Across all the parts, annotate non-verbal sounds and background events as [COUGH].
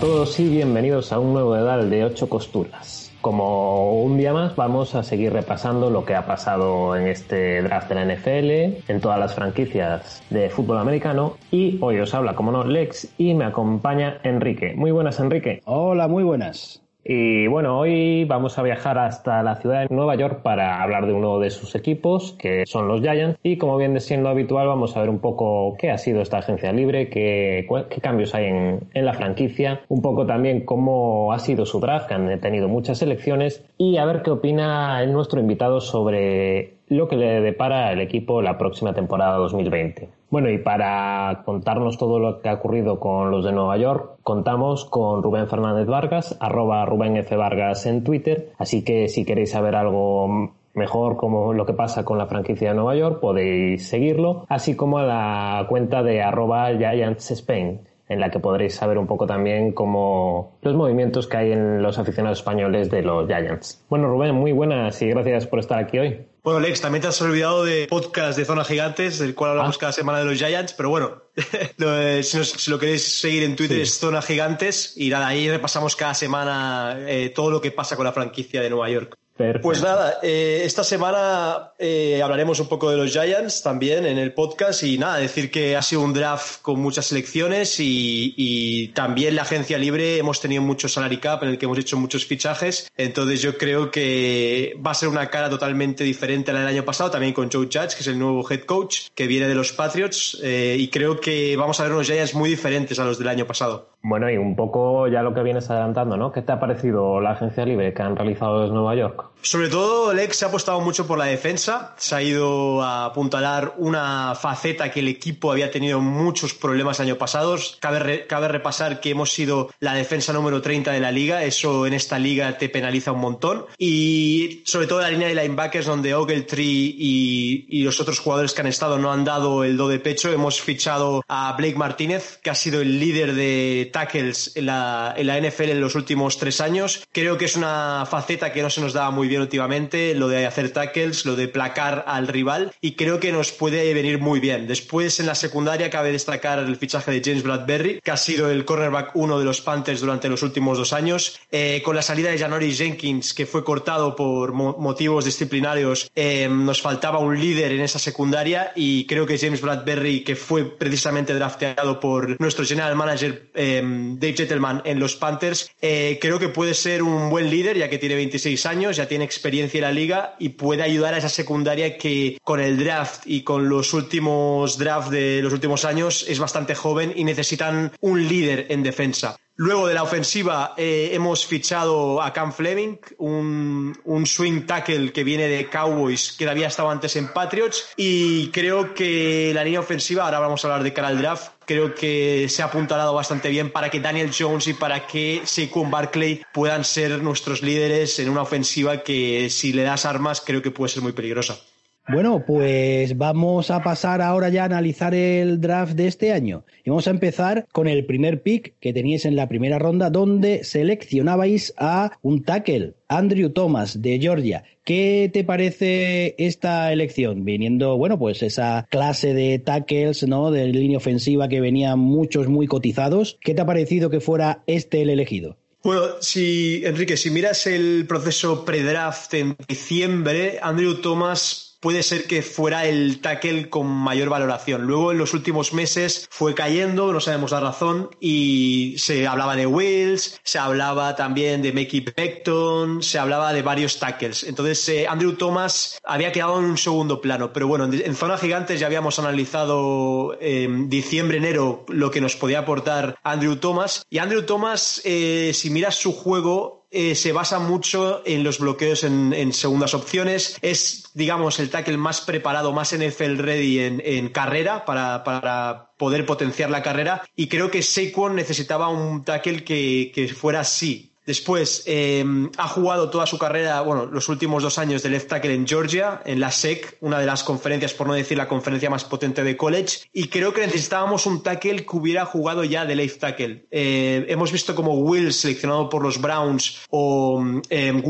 a todos y bienvenidos a un nuevo Edal de 8 costuras. Como un día más vamos a seguir repasando lo que ha pasado en este draft de la NFL, en todas las franquicias de fútbol americano y hoy os habla como no Lex y me acompaña Enrique. Muy buenas Enrique. Hola, muy buenas. Y bueno, hoy vamos a viajar hasta la ciudad de Nueva York para hablar de uno de sus equipos, que son los Giants. Y como viene siendo habitual, vamos a ver un poco qué ha sido esta agencia libre, qué, qué cambios hay en, en, la franquicia, un poco también cómo ha sido su draft, que han tenido muchas elecciones, y a ver qué opina nuestro invitado sobre lo que le depara el equipo la próxima temporada 2020. Bueno, y para contarnos todo lo que ha ocurrido con los de Nueva York, contamos con Rubén Fernández Vargas, arroba Rubén F. Vargas en Twitter, así que si queréis saber algo mejor como lo que pasa con la franquicia de Nueva York, podéis seguirlo, así como a la cuenta de arroba Giants Spain en la que podréis saber un poco también cómo los movimientos que hay en los aficionados españoles de los Giants. Bueno, Rubén, muy buenas y gracias por estar aquí hoy. Bueno, Lex, también te has olvidado de podcast de Zona Gigantes, del cual hablamos ah. cada semana de los Giants, pero bueno, [LAUGHS] si, nos, si, lo queréis seguir en Twitter sí. es Zona Gigantes y nada, ahí repasamos cada semana eh, todo lo que pasa con la franquicia de Nueva York. Pues nada, eh, esta semana eh, hablaremos un poco de los Giants también en el podcast y nada, decir que ha sido un draft con muchas selecciones y, y, también la agencia libre hemos tenido mucho salary cap en el que hemos hecho muchos fichajes, entonces yo creo que va a ser una cara totalmente diferente a la del año pasado, también con Joe Judge, que es el nuevo head coach que viene de los Patriots eh, y creo que vamos a ver unos Giants muy diferentes a los del año pasado. Bueno, y un poco ya lo que vienes adelantando, ¿no? ¿Qué te ha parecido la agencia libre que han realizado desde Nueva York? Sobre todo, Lex se ha apostado mucho por la defensa. Se ha ido a apuntalar una faceta que el equipo había tenido muchos problemas año pasado. Cabe, re, cabe repasar que hemos sido la defensa número 30 de la liga. Eso en esta liga te penaliza un montón. Y sobre todo la línea de linebackers, donde Ogletree y, y los otros jugadores que han estado no han dado el do de pecho. Hemos fichado a Blake Martínez, que ha sido el líder de tackles en la, en la NFL en los últimos tres años. Creo que es una faceta que no se nos daba muy bien últimamente, lo de hacer tackles, lo de placar al rival, y creo que nos puede venir muy bien. Después, en la secundaria, cabe destacar el fichaje de James Bradbury, que ha sido el cornerback uno de los Panthers durante los últimos dos años. Eh, con la salida de Janoris Jenkins, que fue cortado por mo motivos disciplinarios, eh, nos faltaba un líder en esa secundaria, y creo que James Bradbury, que fue precisamente drafteado por nuestro general manager eh, Dave Gentleman en los Panthers, eh, creo que puede ser un buen líder, ya que tiene 26 años, ya tiene experiencia en la liga y puede ayudar a esa secundaria que con el draft y con los últimos drafts de los últimos años es bastante joven y necesitan un líder en defensa. Luego de la ofensiva eh, hemos fichado a Cam Fleming, un, swing tackle que viene de Cowboys, que había estado antes en Patriots, y creo que la línea ofensiva, ahora vamos a hablar de cara draft, creo que se ha apuntalado bastante bien para que Daniel Jones y para que Saquon Barkley puedan ser nuestros líderes en una ofensiva que si le das armas creo que puede ser muy peligrosa. Bueno, pues vamos a pasar ahora ya a analizar el draft de este año. Y vamos a empezar con el primer pick que teníais en la primera ronda, donde seleccionabais a un tackle, Andrew Thomas, de Georgia. ¿Qué te parece esta elección? Viniendo, bueno, pues esa clase de tackles, ¿no? De línea ofensiva que venían muchos muy cotizados. ¿Qué te ha parecido que fuera este el elegido? Bueno, si, Enrique, si miras el proceso pre-draft en diciembre, Andrew Thomas puede ser que fuera el tackle con mayor valoración. Luego en los últimos meses fue cayendo, no sabemos la razón, y se hablaba de Wills, se hablaba también de Mickey Beckton, se hablaba de varios tackles. Entonces eh, Andrew Thomas había quedado en un segundo plano, pero bueno, en, zona gigantes ya habíamos analizado en diciembre, enero lo que nos podía aportar Andrew Thomas. Y Andrew Thomas, eh, si miras su juego, eh, se basa mucho en los bloqueos en, segundas opciones. Es, digamos, el tackle más preparado, más NFL ready en, carrera para, poder potenciar la carrera. Y creo que Saquon necesitaba un tackle que fuera así, Después eh, ha jugado toda su carrera, bueno, los últimos dos años de left tackle en Georgia, en la SEC, una de las conferencias, por no decir la conferencia más potente de college. Y creo que necesitábamos un tackle que hubiera jugado ya de left tackle. Eh, hemos visto como Wills, seleccionado por los Browns, o eh,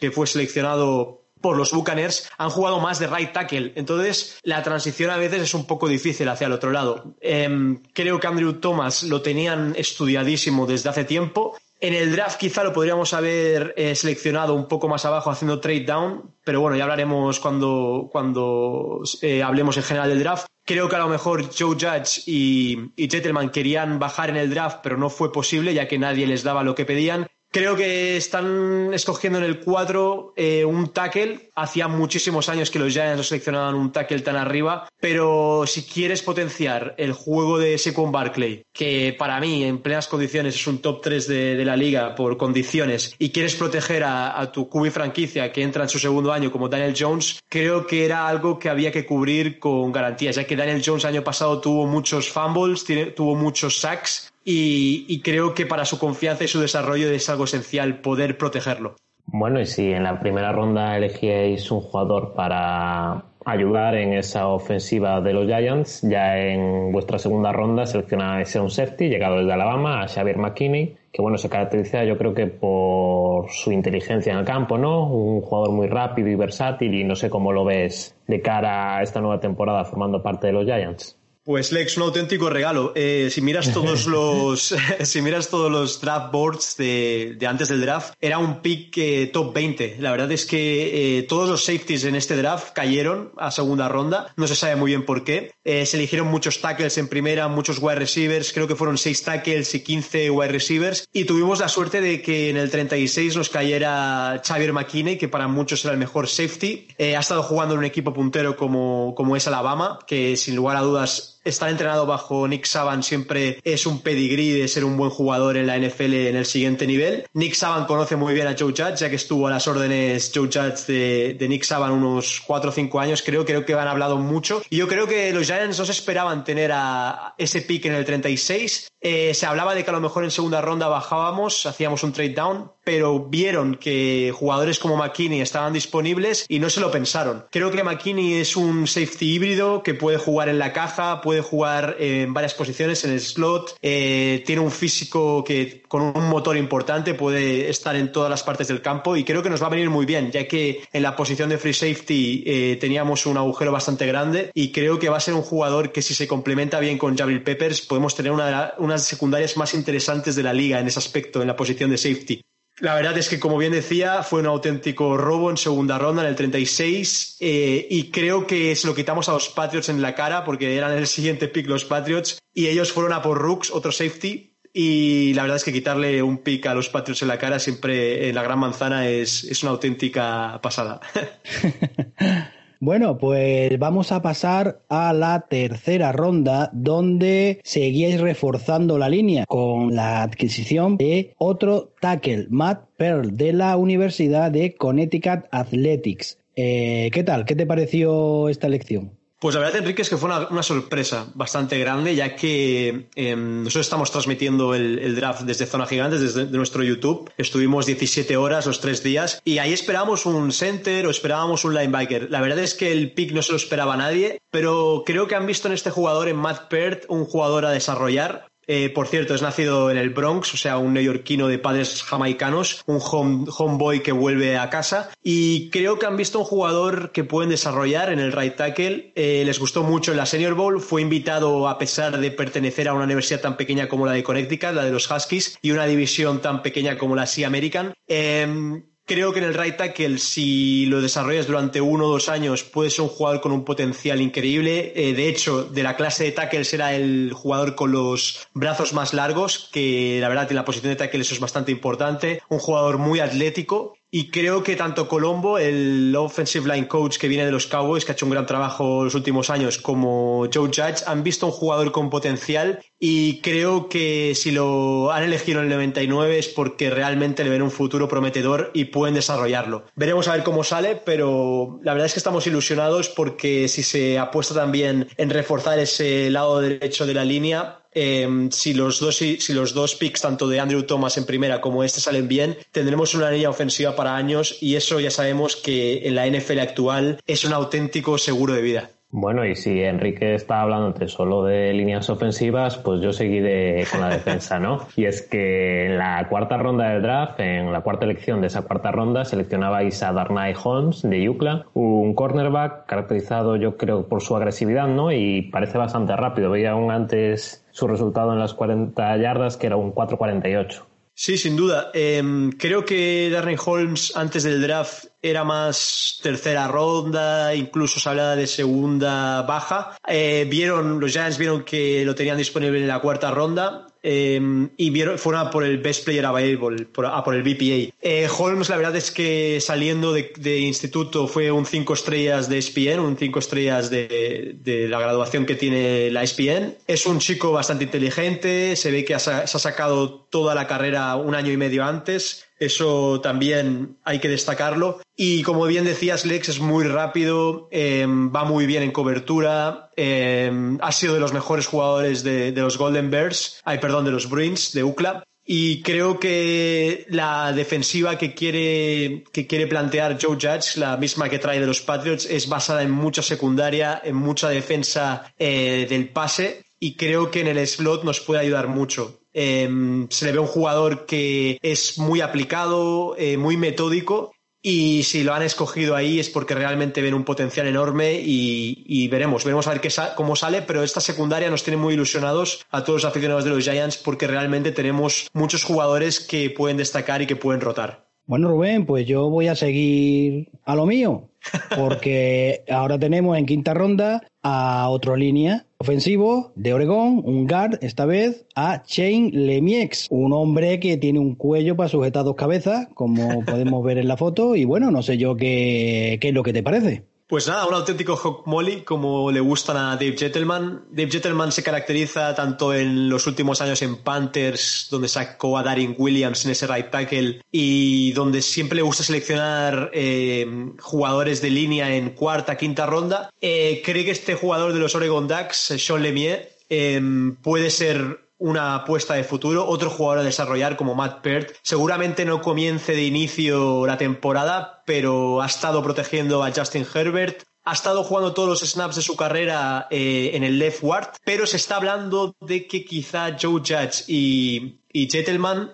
que fue seleccionado por los Buccaneers han jugado más de right tackle. Entonces, la transición a veces es un poco difícil hacia el otro lado. creo que Andrew Thomas lo tenían estudiadísimo desde hace tiempo en el draft quizá lo podríamos haber eh, seleccionado un poco más abajo haciendo trade down, pero bueno, ya hablaremos cuando, cuando eh, hablemos en general del draft. Creo que a lo mejor Joe Judge y, y Gentleman querían bajar en el draft, pero no fue posible ya que nadie les daba lo que pedían. Creo que están escogiendo en el 4 eh, un tackle. Hacía muchísimos años que los Giants no seleccionaban un tackle tan arriba, pero si quieres potenciar el juego de Saquon Barkley, que para mí en plenas condiciones es un top 3 de, la liga por condiciones, y quieres proteger a, tu QB franquicia que entra en su segundo año como Daniel Jones, creo que era algo que había que cubrir con garantías, ya que Daniel Jones año pasado tuvo muchos fumbles, tuvo muchos sacks, y, creo que para su confianza y su desarrollo es algo esencial poder protegerlo. Bueno, y si en la primera ronda elegíais un jugador para ayudar en esa ofensiva de los Giants, ya en vuestra segunda ronda seleccionáis a un safety llegado desde Alabama, a Xavier McKinney, que bueno, se caracteriza yo creo que por su inteligencia en el campo, ¿no? Un jugador muy rápido y versátil y no sé cómo lo ves de cara a esta nueva temporada formando parte de los Giants. Pues Lex, un auténtico regalo. Eh, si miras todos [LAUGHS] los, [LAUGHS] si miras todos los draft boards de, antes del draft, era un pick eh, top 20. La verdad es que eh, todos los safeties en este draft cayeron a segunda ronda. No se sabe muy bien por qué. se eligieron muchos tackles en primera, muchos wide receivers. Creo que fueron 6 tackles y 15 wide receivers. Y tuvimos la suerte de que en el 36 nos cayera Xavier McKinney, que para muchos era el mejor safety. ha estado jugando en un equipo puntero como, como es Alabama, que sin lugar a dudas estar entrenado bajo Nick Saban siempre es un pedigrí de ser un buen jugador en la NFL en el siguiente nivel. Nick Saban conoce muy bien a Joe Judge, ya que estuvo a las órdenes Joe Judge de, Nick Saban unos 4 o 5 años, creo, creo que han hablado mucho. Y yo creo que los Giants no se esperaban tener a ese pick en el 36. Eh, se hablaba de que a lo mejor en segunda ronda bajábamos, hacíamos un trade down, pero vieron que jugadores como McKinney estaban disponibles y no se lo pensaron. Creo que McKinney es un safety híbrido que puede jugar en la caja, puede jugar en varias posiciones, en el slot, eh, tiene un físico que con un motor importante puede estar en todas las partes del campo y creo que nos va a venir muy bien, ya que en la posición de free safety eh, teníamos un agujero bastante grande y creo que va a ser un jugador que si se complementa bien con Jabril Peppers podemos tener una, unas secundarias más interesantes de la liga en ese aspecto, en la posición de safety. La verdad es que, como bien decía, fue un auténtico robo en segunda ronda, en el 36, eh, y creo que se lo quitamos a los Patriots en la cara, porque eran el siguiente pick los Patriots, y ellos fueron a por Rooks, otro safety, y la verdad es que quitarle un pick a los Patriots en la cara siempre en la gran manzana es, es una auténtica pasada. [LAUGHS] Bueno, pues vamos a pasar a la tercera ronda donde seguíais reforzando la línea con la adquisición de otro tackle, Matt Pearl, de la Universidad de Connecticut Athletics. Eh, ¿Qué tal? ¿Qué te pareció esta elección? Pues la verdad, Enrique, es que fue una, sorpresa bastante grande, ya que em, nosotros estamos transmitiendo el, draft desde Zona Gigantes, desde nuestro YouTube. Estuvimos 17 horas los tres días y ahí esperábamos un center o esperábamos un linebacker. La verdad es que el pick no se lo esperaba nadie, pero creo que han visto en este jugador, en Matt Peart, un jugador a desarrollar eh, por cierto, es nacido en el Bronx, o sea, un neoyorquino de padres jamaicanos, un homeboy que vuelve a casa. Y creo que han visto un jugador que pueden desarrollar en el right tackle. Eh, les gustó mucho en la Senior Bowl. Fue invitado a pesar de pertenecer a una universidad tan pequeña como la de Connecticut, la de los Huskies, y una división tan pequeña como la Sea American. Em, Creo que en el right tackle, si lo desarrollas durante uno o dos años, puede ser un jugador con un potencial increíble. Eh, de hecho, de la clase de tackle será el jugador con los brazos más largos, que la verdad en la posición de tackle eso es bastante importante. Un jugador muy atlético y creo que tanto Colombo, el offensive line coach que viene de los Cowboys, que ha hecho un gran trabajo los últimos años, como Joe Judge, han visto un jugador con potencial y creo que si lo han elegido en el 99 es porque realmente le ven un futuro prometedor y pueden desarrollarlo. Veremos a ver cómo sale, pero la verdad es que estamos ilusionados porque si se apuesta también en reforzar ese lado derecho de la línea, Em, si, los dos, si, los dos picks, tanto de Andrew Thomas en primera como este, salen bien, tendremos una línea ofensiva para años y eso ya sabemos que en la NFL actual es un auténtico seguro de vida. Bueno, y si Enrique está hablando solo de líneas ofensivas, pues yo seguiré con la defensa, ¿no? Y es que en la cuarta ronda del draft, en la cuarta elección de esa cuarta ronda, seleccionabais a Darnay Holmes de Yukla, un cornerback caracterizado yo creo por su agresividad, ¿no? Y parece bastante rápido. Veía aún antes su resultado en las 40 yardas, que era un 4.48. Sí, sin duda. Em, creo que Darren Holmes antes del draft era más tercera ronda, incluso se hablaba de segunda baja. Eh, vieron, los Giants vieron que lo tenían disponible en la cuarta ronda Em, y vieron, fueron a por el Best Player Available, por, a por el BPA. Eh, Holmes, la verdad es que saliendo de, instituto fue un 5 estrellas de ESPN, un 5 estrellas de, la graduación que tiene la ESPN. Es un chico bastante inteligente, se ve que se ha sacado toda la carrera un año y medio antes eso también hay que destacarlo. Y como bien decías, Lex es muy rápido, em, va muy bien en cobertura, em, ha sido de los mejores jugadores de, los Golden Bears, ay, perdón, de los Bruins, de UCLA. Y creo que la defensiva que quiere, que quiere plantear Joe Judge, la misma que trae de los Patriots, es basada en mucha secundaria, en mucha defensa eh, del pase y creo que en el slot nos puede ayudar mucho. Em, se le ve un jugador que es muy aplicado, eh, muy metódico y si lo han escogido ahí es porque realmente ven un potencial enorme y, veremos, veremos a ver qué cómo sale, pero esta secundaria nos tiene muy ilusionados a todos los aficionados de los Giants porque realmente tenemos muchos jugadores que pueden destacar y que pueden rotar. Bueno, Rubén, pues yo voy a seguir a lo mío, porque [LAUGHS] ahora tenemos en quinta ronda a otro línea ofensivo de Oregón, un guard, esta vez a Shane Lemiex, un hombre que tiene un cuello para sujetar dos cabezas, como podemos [LAUGHS] ver en la foto, y bueno, no sé yo qué, qué es lo que te parece. Pues nada, un auténtico Hawk Molly, como le gustan a Dave Gentleman. Dave Gentleman se caracteriza tanto en los últimos años en Panthers, donde sacó a Darin Williams en ese right tackle, y donde siempre le gusta seleccionar eh, jugadores de línea en cuarta, quinta ronda. Eh, cree que este jugador de los Oregon Ducks, Sean Lemieux, eh, puede ser una apuesta de futuro, otro jugador a desarrollar como Matt Peart. Seguramente no comience de inicio la temporada, pero ha estado protegiendo a Justin Herbert. Ha estado jugando todos los snaps de su carrera eh, en el left guard, pero se está hablando de que quizá Joe Judge y, y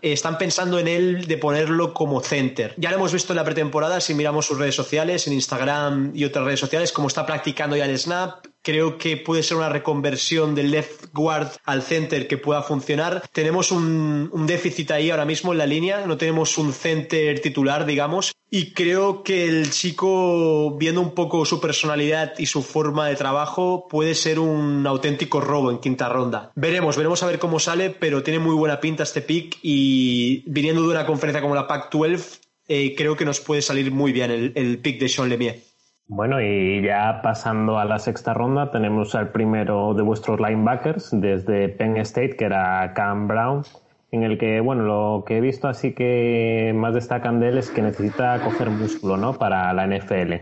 están pensando en él de ponerlo como center. Ya lo hemos visto en la pretemporada, si miramos sus redes sociales, en Instagram y otras redes sociales, como está practicando ya el snap, Creo que puede ser una reconversión del left guard al center que pueda funcionar. Tenemos un, déficit ahí ahora mismo en la línea, no tenemos un center titular, digamos, y creo que el chico, viendo un poco su personalidad y su forma de trabajo, puede ser un auténtico robo en quinta ronda. Veremos, veremos a ver cómo sale, pero tiene muy buena pinta este pick y viniendo de una conferencia como la Pac-12, eh, creo que nos puede salir muy bien el, el pick de Sean Lemieux. Bueno, y ya pasando a la sexta ronda, tenemos al primero de vuestros linebackers desde Penn State, que era Cam Brown, en el que, bueno, lo que he visto así que más destacan de él es que necesita coger músculo, ¿no? Para la NFL.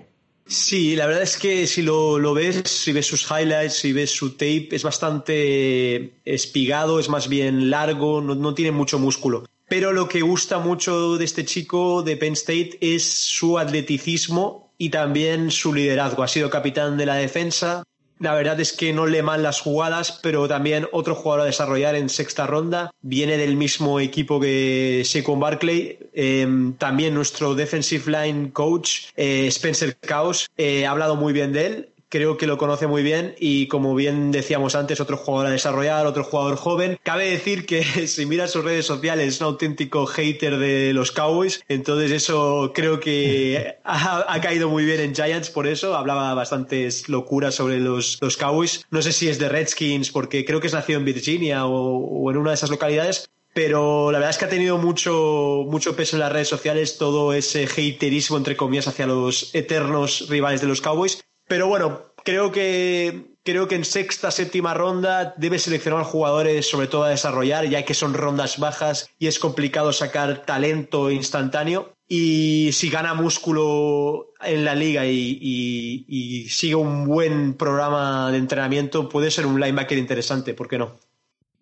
Sí, la verdad es que si lo, lo, ves, si ves sus highlights, si ves su tape, es bastante espigado, es más bien largo, no, no tiene mucho músculo. Pero lo que gusta mucho de este chico de Penn State es su atleticismo y también su liderazgo. Ha sido capitán de la defensa. La verdad es que no le mal las jugadas, pero también otro jugador a desarrollar en sexta ronda. Viene del mismo equipo que Saquon Barkley. Em, también nuestro defensive line coach, eh, Spencer Caos, eh, ha hablado muy bien de él creo que lo conoce muy bien y como bien decíamos antes, otro jugador a desarrollar, otro jugador joven. Cabe decir que [LAUGHS] si miras sus redes sociales es un auténtico hater de los Cowboys, entonces eso creo que [LAUGHS] ha, caído muy bien en Giants por eso, hablaba bastantes locuras sobre los, los Cowboys. No sé si es de Redskins porque creo que es nacido en Virginia o, o en una de esas localidades, pero la verdad es que ha tenido mucho, mucho peso en las redes sociales todo ese haterismo, entre comillas, hacia los eternos rivales de los Cowboys. Pero bueno, creo que, creo que en sexta, séptima ronda debe seleccionar jugadores sobre todo a desarrollar, ya que son rondas bajas y es complicado sacar talento instantáneo. Y si gana músculo en la liga y, y sigue un buen programa de entrenamiento, puede ser un linebacker interesante, ¿por qué no?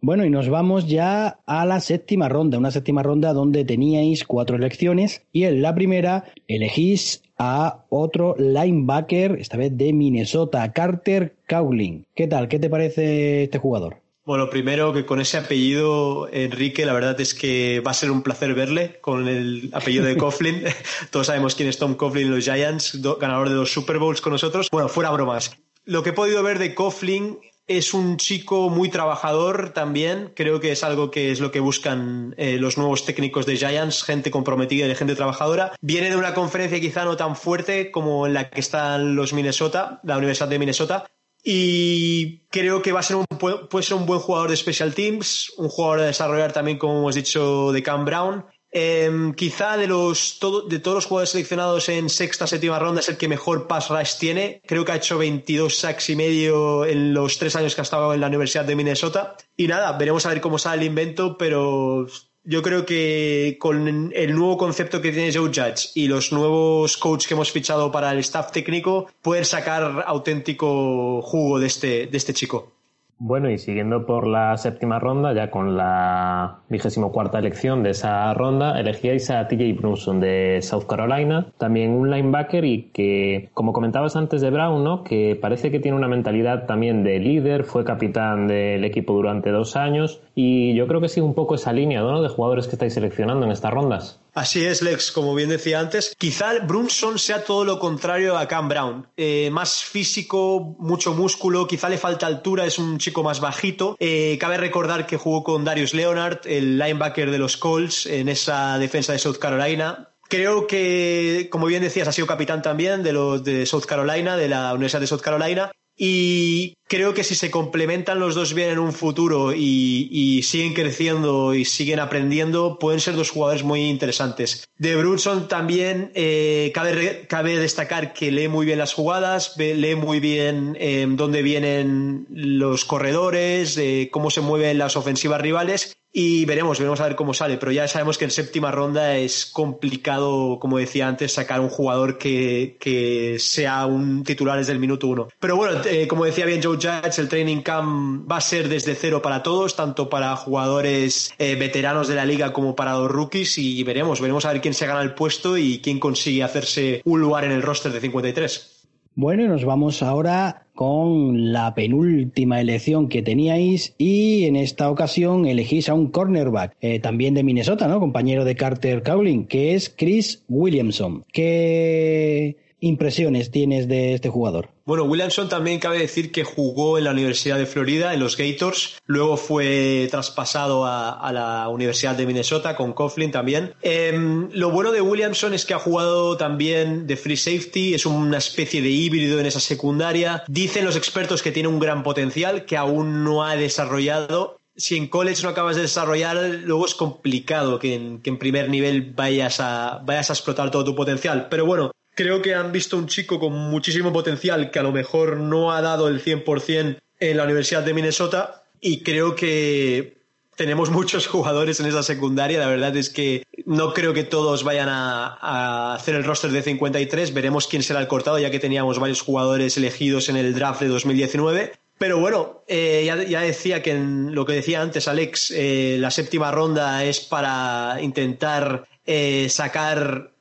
Bueno, y nos vamos ya a la séptima ronda, una séptima ronda donde teníais cuatro elecciones y en la primera elegís a otro linebacker, esta vez de Minnesota, Carter Cowling. ¿Qué tal? ¿Qué te parece este jugador? Bueno, primero que con ese apellido, Enrique, la verdad es que va a ser un placer verle con el apellido de [LAUGHS] Coughlin. [LAUGHS] Todos sabemos quién es Tom Coughlin en los Giants, ganador de dos Super Bowls con nosotros. Bueno, fuera bromas. Lo que he podido ver de Coughlin es un chico muy trabajador también. Creo que es algo que es lo que buscan eh, los nuevos técnicos de Giants, gente comprometida y gente trabajadora. Viene de una conferencia quizá no tan fuerte como en la que están los Minnesota, la Universidad de Minnesota. Y creo que va a ser un, puede ser un buen jugador de Special Teams, un jugador a desarrollar también, como hemos dicho, de Cam Brown. Em, quizá de, los, de todos los jugadores seleccionados en sexta, séptima ronda es el que mejor pass rush tiene. Creo que ha hecho 22 sacks y medio en los tres años que ha estado en la Universidad de Minnesota. Y nada, veremos a ver cómo sale el invento, pero yo creo que con el nuevo concepto que tiene Joe Judge y los nuevos coaches que hemos fichado para el staff técnico, pueden sacar auténtico jugo de este, de este chico. Bueno, y siguiendo por la séptima ronda, ya con la vigésimo cuarta elección de esa ronda, elegíais a TJ Brunson de South Carolina, también un linebacker y que, como comentabas antes de Brown, ¿no? que parece que tiene una mentalidad también de líder, fue capitán del equipo durante dos años y yo creo que sigue un poco esa línea ¿no? de jugadores que estáis seleccionando en estas rondas. Así es, Lex, como bien decía antes. Quizá Brunson sea todo lo contrario a Cam Brown. Eh, más físico, mucho músculo, quizá le falta altura, es un chico más bajito. Eh, cabe recordar que jugó con Darius Leonard, el linebacker de los Colts, en esa defensa de South Carolina. Creo que, como bien decías, ha sido capitán también de los de South Carolina, de la Universidad de South Carolina. Y creo que si se complementan los dos bien en un futuro y, siguen creciendo y siguen aprendiendo, pueden ser dos jugadores muy interesantes. De Brunson también eh, cabe, destacar que lee muy bien las jugadas, lee muy bien eh, dónde vienen los corredores, eh, cómo se mueven las ofensivas rivales y veremos, veremos a ver cómo sale, pero ya sabemos que en séptima ronda es complicado, como decía antes, sacar un jugador que, sea un titular desde el minuto uno. Pero bueno, como decía bien Joe Judge, el training camp va a ser desde cero para todos, tanto para jugadores eh, veteranos de la liga como para los rookies y veremos, veremos a ver quién se gana el puesto y quién consigue hacerse un lugar en el roster de 53. Bueno, nos vamos ahora con la penúltima elección que teníais y en esta ocasión elegís a un cornerback, eh, también de Minnesota, ¿no? Compañero de Carter Cowling, que es Chris Williamson. ¿Qué impresiones tienes de este jugador? Bueno, Williamson también cabe decir que jugó en la Universidad de Florida, en los Gators, luego fue traspasado a, la Universidad de Minnesota con Coughlin también. Em, lo bueno de Williamson es que ha jugado también de free safety, es una especie de híbrido en esa secundaria. Dicen los expertos que tiene un gran potencial que aún no ha desarrollado si en college no acabas de desarrollar, luego es complicado que en, que en, primer nivel vayas a, vayas a explotar todo tu potencial. Pero bueno, creo que han visto un chico con muchísimo potencial que a lo mejor no ha dado el 100% en la Universidad de Minnesota y creo que tenemos [LAUGHS] muchos jugadores en esa secundaria. La verdad es que no creo que todos vayan a, hacer el roster de 53. Veremos quién será el cortado, ya que teníamos varios jugadores elegidos en el draft de 2019. Pero bueno, eh, ya, decía que en lo que decía antes Alex, eh, la séptima ronda es para intentar eh, sacar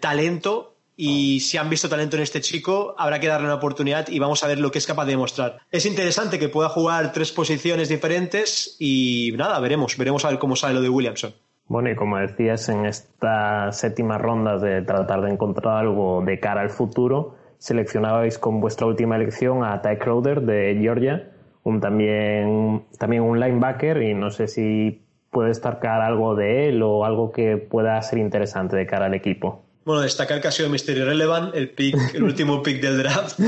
talento y si han visto talento en este chico, habrá que darle una oportunidad y vamos a ver lo que es capaz de demostrar. Es interesante que pueda jugar tres posiciones diferentes y nada, veremos, veremos a ver cómo sale lo de Williamson. Bueno, y como decías, en esta séptima ronda de tratar de encontrar algo de cara al futuro, seleccionabais con vuestra última elección a Ty Crowder de Georgia, un también, también un linebacker, y no sé si puede destacar algo de él o algo que pueda ser interesante de cara al equipo. Bueno, destacar que ha sido Mr. Irrelevant, el pick, el último pick del draft,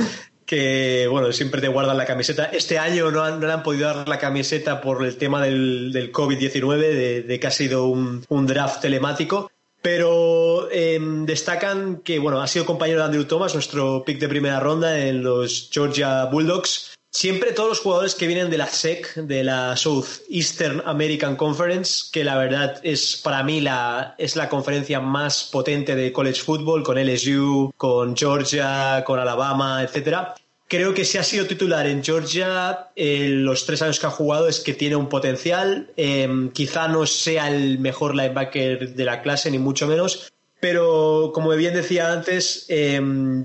que bueno, siempre te guardan la camiseta. Este año no, han, no han podido dar la camiseta por el tema del, del COVID-19, de, que ha sido un, un draft telemático. Pero eh, destacan que, bueno, ha sido compañero de Andrew Thomas, nuestro pick de primera ronda en los Georgia Bulldogs. Siempre todos los jugadores que vienen de la SEC, de la Southeastern American Conference, que la verdad es para mí la, es la conferencia más potente de college football, con LSU, con Georgia, con Alabama, etcétera. Creo que si ha sido titular en Georgia eh, los tres años que ha jugado es que tiene un potencial. Eh, quizá no sea el mejor linebacker de la clase, ni mucho menos, pero como bien decía antes, eh,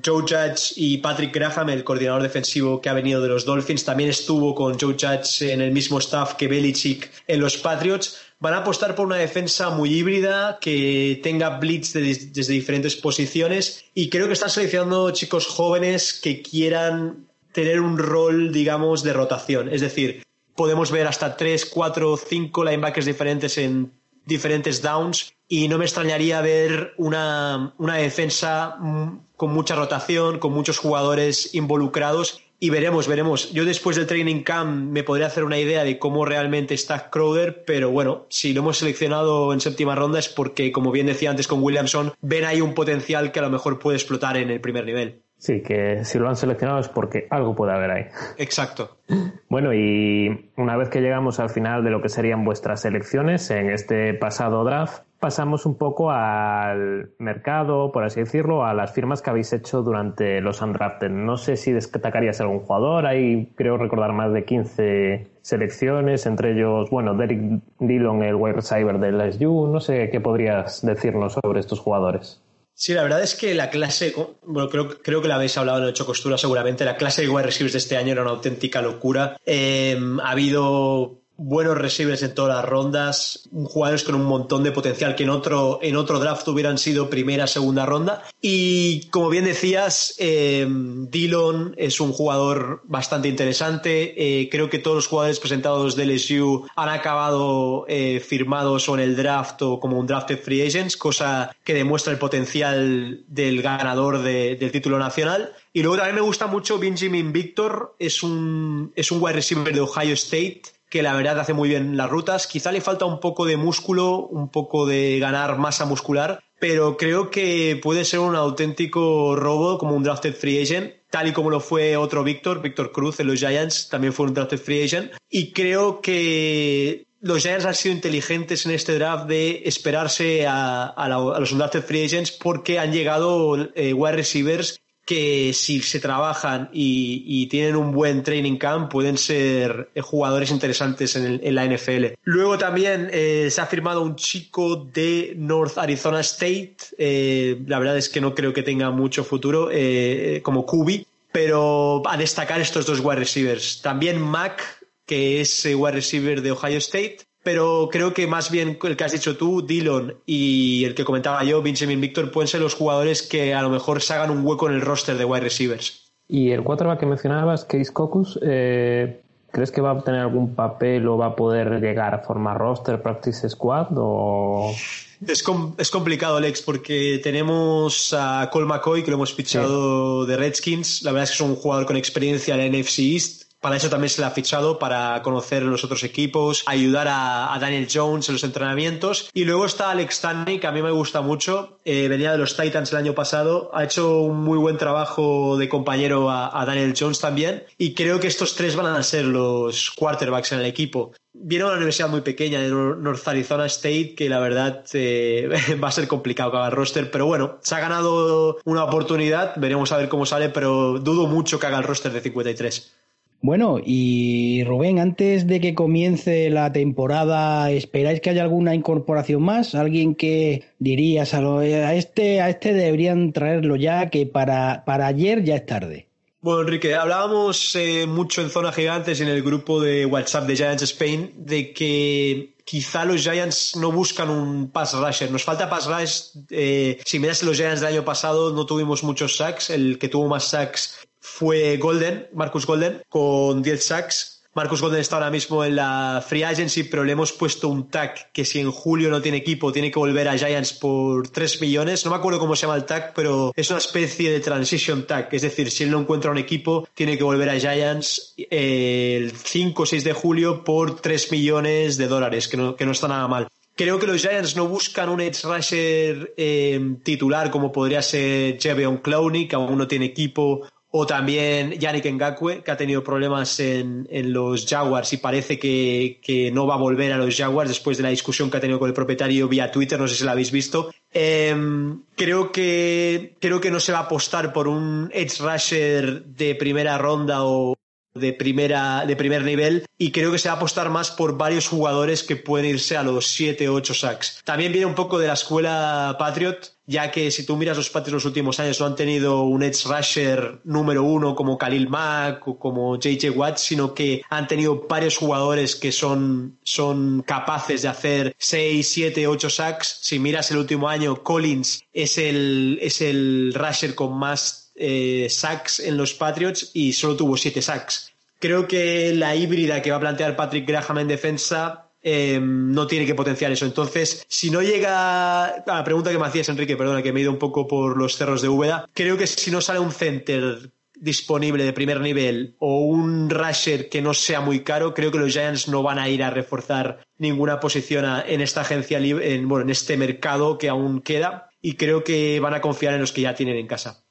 Joe Judge y Patrick Graham, el coordinador defensivo que ha venido de los Dolphins, también estuvo con Joe Judge en el mismo staff que Belichick en los Patriots. Van a apostar por una defensa muy híbrida que tenga blitz desde diferentes posiciones y creo que están seleccionando chicos jóvenes que quieran tener un rol, digamos, de rotación. Es decir, podemos ver hasta tres, cuatro, cinco linebackers diferentes en diferentes downs y no me extrañaría ver una, una defensa mm, con mucha rotación, con muchos jugadores involucrados y veremos, veremos. Yo después del training camp me podría hacer una idea de cómo realmente está Crowder, pero bueno, si lo hemos seleccionado en séptima ronda es porque, como bien decía antes con Williamson, ven ahí un potencial que a lo mejor puede explotar en el primer nivel. Sí, que si lo han seleccionado es porque algo puede haber ahí. Exacto. Bueno, y una vez que llegamos al final de lo que serían vuestras selecciones en este pasado draft, pasamos un poco al mercado, por así decirlo, a las firmas que habéis hecho durante los undrafted. No sé si destacarías algún jugador, hay creo recordar más de 15 selecciones, entre ellos, bueno, Derek Dillon, el wide receiver del LSU, no sé qué podrías decirnos sobre estos jugadores. Sí, la verdad es que la clase, bueno, creo, creo que la habéis hablado en Ocho Costura seguramente, la clase de wide receivers de este año era una auténtica locura. Eh, ha habido buenos receivers en todas las rondas, jugadores con un montón de potencial que en otro, en otro draft hubieran sido primera, segunda ronda. Y como bien decías, eh, Dillon es un jugador bastante interesante. Eh, creo que todos los jugadores presentados de LSU han acabado eh, firmados o en el draft o como un drafted free agents, cosa que demuestra el potencial del ganador de, del título nacional. Y luego también me gusta mucho Benjamin Victor, es un, es un wide receiver de Ohio State que la verdad hace muy bien las rutas. Quizá le falta un poco de músculo, un poco de ganar masa muscular, pero creo que puede ser un auténtico robo como un drafted free agent, tal y como lo fue otro Víctor, Víctor Cruz en los Giants, también fue un drafted free agent. Y creo que los Giants han sido inteligentes en este draft de esperarse a, los drafted free agents porque han llegado eh, wide receivers que si se trabajan y, tienen un buen training camp pueden ser eh, jugadores interesantes en, la NFL. Luego también eh, se ha firmado un chico de North Arizona State, eh, la verdad es que no creo que tenga mucho futuro como Kubi, pero a destacar estos dos wide receivers. También Mac, que es wide receiver de Ohio State, pero creo que más bien el que has dicho tú, Dillon, y el que comentaba yo, Benjamin Victor, pueden ser los jugadores que a lo mejor se hagan un hueco en el roster de wide receivers. Y el quarterback que mencionabas, Case Cocus, eh, ¿crees que va a tener algún papel o va a poder llegar a formar roster, practice squad o...? Es, es complicado, Alex, porque tenemos a Cole McCoy, que lo hemos fichado de Redskins. La verdad es que es un jugador con experiencia en la NFC East para eso también se le ha fichado, para conocer los otros equipos, ayudar a, Daniel Jones en los entrenamientos. Y luego está Alex Tanny, que a mí me gusta mucho. Eh, venía de los Titans el año pasado. Ha hecho un muy buen trabajo de compañero a, Daniel Jones también. Y creo que estos tres van a ser los quarterbacks en el equipo. Viene a una universidad muy pequeña de North Arizona State que la verdad eh, [LAUGHS] va a ser complicado que haga el roster, pero bueno, se ha ganado una oportunidad, veremos a ver cómo sale, pero dudo mucho que haga el roster de 53. Bueno, y Rubén, antes de que comience la temporada, ¿esperáis que haya alguna incorporación más? ¿Alguien que dirías a, este, a este deberían traerlo ya, que para, para ayer ya es tarde? Bueno, Enrique, hablábamos eh, mucho en Zona Gigantes en el grupo de WhatsApp de Giants Spain de que quizá los Giants no buscan un pass rusher. Nos falta pass rush. Eh, si miras los Giants del año pasado, no tuvimos muchos sacks. El que tuvo más sacks fue Golden, Marcus Golden, con 10 sacks Marcus Golden está ahora mismo en la Free Agency, pero le hemos puesto un tag que si en julio no tiene equipo, tiene que volver a Giants por 3 millones. No me acuerdo cómo se llama el tag, pero es una especie de transition tag. Es decir, si él no encuentra un equipo, tiene que volver a Giants eh, el 5 o 6 de julio por 3 millones de dólares, que no, que no está nada mal. Creo que los Giants no buscan un edge rusher eh, titular como podría ser Jeveon Clowney, que aún no tiene equipo, o también Yannick Ngakwe, que ha tenido problemas en, los Jaguars y parece que, no va a volver a los Jaguars después de la discusión que ha tenido con el propietario vía Twitter, no sé si la habéis visto. Em, creo, que, creo que no se va a apostar por un edge rusher de primera ronda o, de, primera, de primer nivel y creo que se va a apostar más por varios jugadores que pueden irse a los 7 o 8 sacks. También viene un poco de la escuela Patriot, ya que si tú miras los Patriots los últimos años no han tenido un edge rusher número uno como Khalil Mack o como JJ Watt, sino que han tenido varios jugadores que son, son capaces de hacer 6, 7, 8 sacks. Si miras el último año, Collins es el, es el rusher con más eh, sacks en los Patriots y solo tuvo siete sacks. Creo que la híbrida que va a plantear Patrick Graham en defensa eh, no tiene que potenciar eso. Entonces, si no llega. la pregunta que me hacías, Enrique, perdona, que me he ido un poco por los cerros de Úbeda. Creo que si no sale un center disponible de primer nivel o un rusher que no sea muy caro, creo que los Giants no van a ir a reforzar ninguna posición en esta agencia libre, en, bueno, en este mercado que aún queda y creo que van a confiar en los que ya tienen en casa.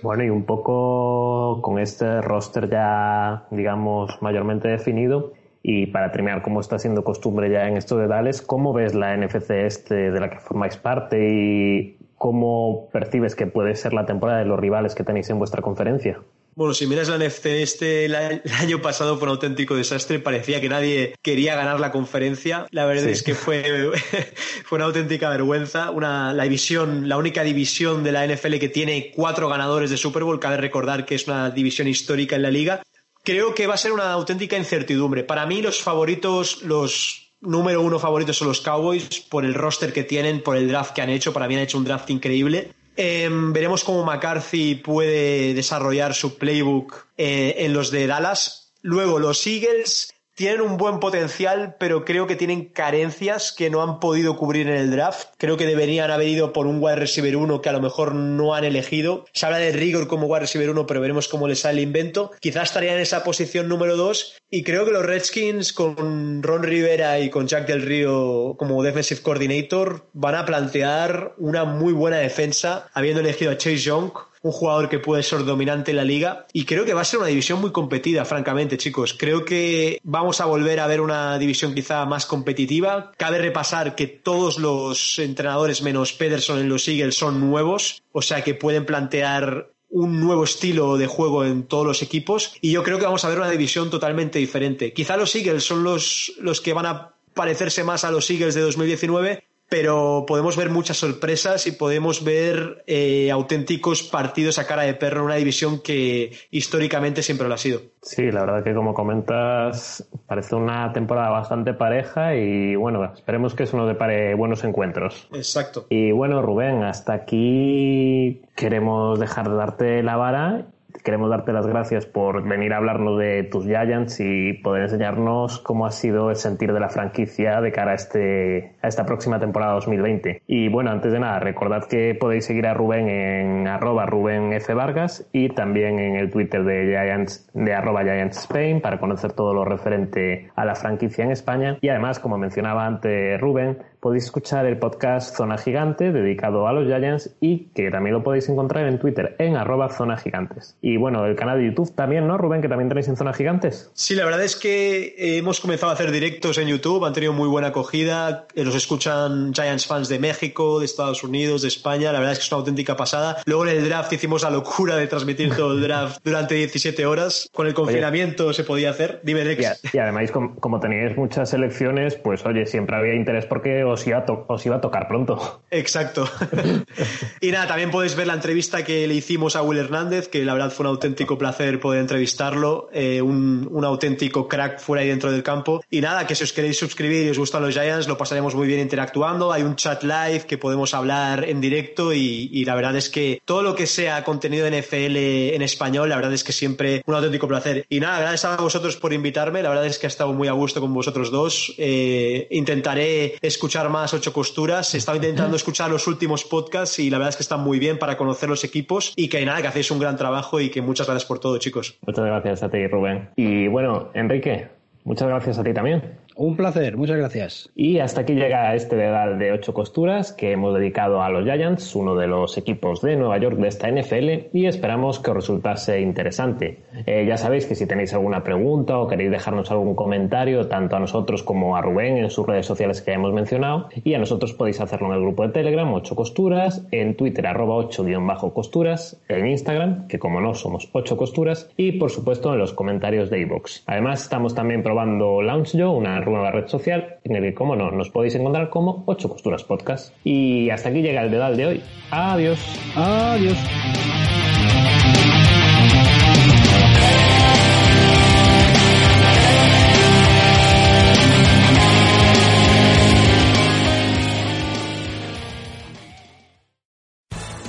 Bueno, y un poco con este roster ya, digamos, mayormente definido, y para terminar, como está siendo costumbre ya en esto de Dales, ¿cómo ves la NFC este de la que formáis parte y cómo percibes que puede ser la temporada de los rivales que tenéis en vuestra conferencia? Bueno, si miras la NFC este, el año pasado fue un auténtico desastre. Parecía que nadie quería ganar la conferencia. La verdad es que fue, [LAUGHS] fue una auténtica vergüenza. Una, la división, la única división de la NFL que tiene cuatro ganadores de Super Bowl. Cabe recordar que es una división histórica en la liga. Creo que va a ser una auténtica incertidumbre. Para mí, los favoritos, los número uno favoritos son los Cowboys por el roster que tienen, por el draft que han hecho. Para mí han hecho un draft increíble. Em, veremos cómo McCarthy puede desarrollar su playbook eh, en los de Dallas. Luego, los Eagles tienen un buen potencial, pero creo que tienen carencias que no han podido cubrir en el draft. Creo que deberían haber ido por un wide receiver 1 que a lo mejor no han elegido. Se habla de Rigor como wide receiver 1, pero veremos cómo les sale el invento. Quizás estarían en esa posición número 2. Y creo que los Redskins con Ron Rivera y con Jack del Río como defensive coordinator van a plantear una muy buena defensa, habiendo elegido a Chase Young un jugador que puede ser dominante en la liga y creo que va a ser una división muy competida, francamente, chicos. Creo que vamos a volver a ver una división quizá más competitiva. Cabe repasar que todos los entrenadores menos Pederson en los Eagles son nuevos, o sea que pueden plantear un nuevo estilo de juego en todos los equipos y yo creo que vamos a ver una división totalmente diferente. Quizá los Eagles son los, los que van a parecerse más a los Eagles de 2019, pero podemos ver muchas sorpresas y podemos ver eh, auténticos partidos a cara de perro en una división que históricamente siempre lo ha sido. Sí, la verdad que como comentas, parece una temporada bastante pareja y bueno, esperemos que eso nos depare buenos encuentros. Exacto. Y bueno, Rubén, hasta aquí queremos dejar de darte la vara queremos darte las gracias por venir a hablarnos de tus Giants y poder enseñarnos cómo ha sido el sentir de la franquicia de cara a, este, a esta próxima temporada 2020. Y bueno, antes de nada, recordad que podéis seguir a Rubén en arroba Rubén F. Vargas y también en el Twitter de Giants, de arroba Giants Spain para conocer todo lo referente a la franquicia en España. Y además, como mencionaba antes Rubén, podéis escuchar el podcast Zona Gigante dedicado a los Giants y que también lo podéis encontrar en Twitter en arroba Zona Gigantes. Y bueno, el canal de YouTube también, ¿no, Rubén? Que también tenéis en Zona Gigantes. Sí, la verdad es que hemos comenzado a hacer directos en YouTube, han tenido muy buena acogida, eh, los escuchan Giants fans de México, de Estados Unidos, de España, la verdad es que es una auténtica pasada. Luego en el draft hicimos la locura de transmitir todo el draft [LAUGHS] durante 17 horas, con el confinamiento se podía hacer. Dime, Dex. Y, además, como, como teníais muchas elecciones, pues oye, siempre había interés porque os iba, a tocar pronto. Exacto. [LAUGHS] y nada, también podéis ver la entrevista que le hicimos a Will Hernández, que la verdad fue un auténtico placer poder entrevistarlo, eh, un, un, auténtico crack fuera y dentro del campo. Y nada, que si os queréis suscribir y os gustan los Giants, lo pasaremos muy bien interactuando. Hay un chat live que podemos hablar en directo y, y la verdad es que todo lo que sea contenido de NFL en español, la verdad es que siempre un auténtico placer. Y nada, gracias a vosotros por invitarme. La verdad es que he estado muy a gusto con vosotros dos. Eh, intentaré escuchar más ocho costuras. He estado intentando escuchar los últimos podcasts y la verdad es que están muy bien para conocer los equipos y que nada, que hacéis un gran trabajo y que muchas gracias por todo, chicos. Muchas gracias a ti, Rubén. Y bueno, Enrique, muchas gracias a ti también. Un placer, muchas gracias. Y hasta aquí llega este dedal de ocho costuras que hemos dedicado a los Giants, uno de los equipos de Nueva York de esta NFL, y esperamos que os resultase interesante. Eh, ya sabéis que si tenéis alguna pregunta o queréis dejarnos algún comentario, tanto a nosotros como a Rubén en sus redes sociales que hemos mencionado, y a nosotros podéis hacerlo en el grupo de Telegram, ocho costuras, en Twitter, arroba 8-costuras, en Instagram, que como no somos ocho costuras, y por supuesto en los comentarios de iVoox. Además, estamos también probando LaunchJo, una nueva red social en el que, como no, nos podéis encontrar como 8 Costuras Podcast. Y hasta aquí llega el dedal de hoy. Adiós. Adiós.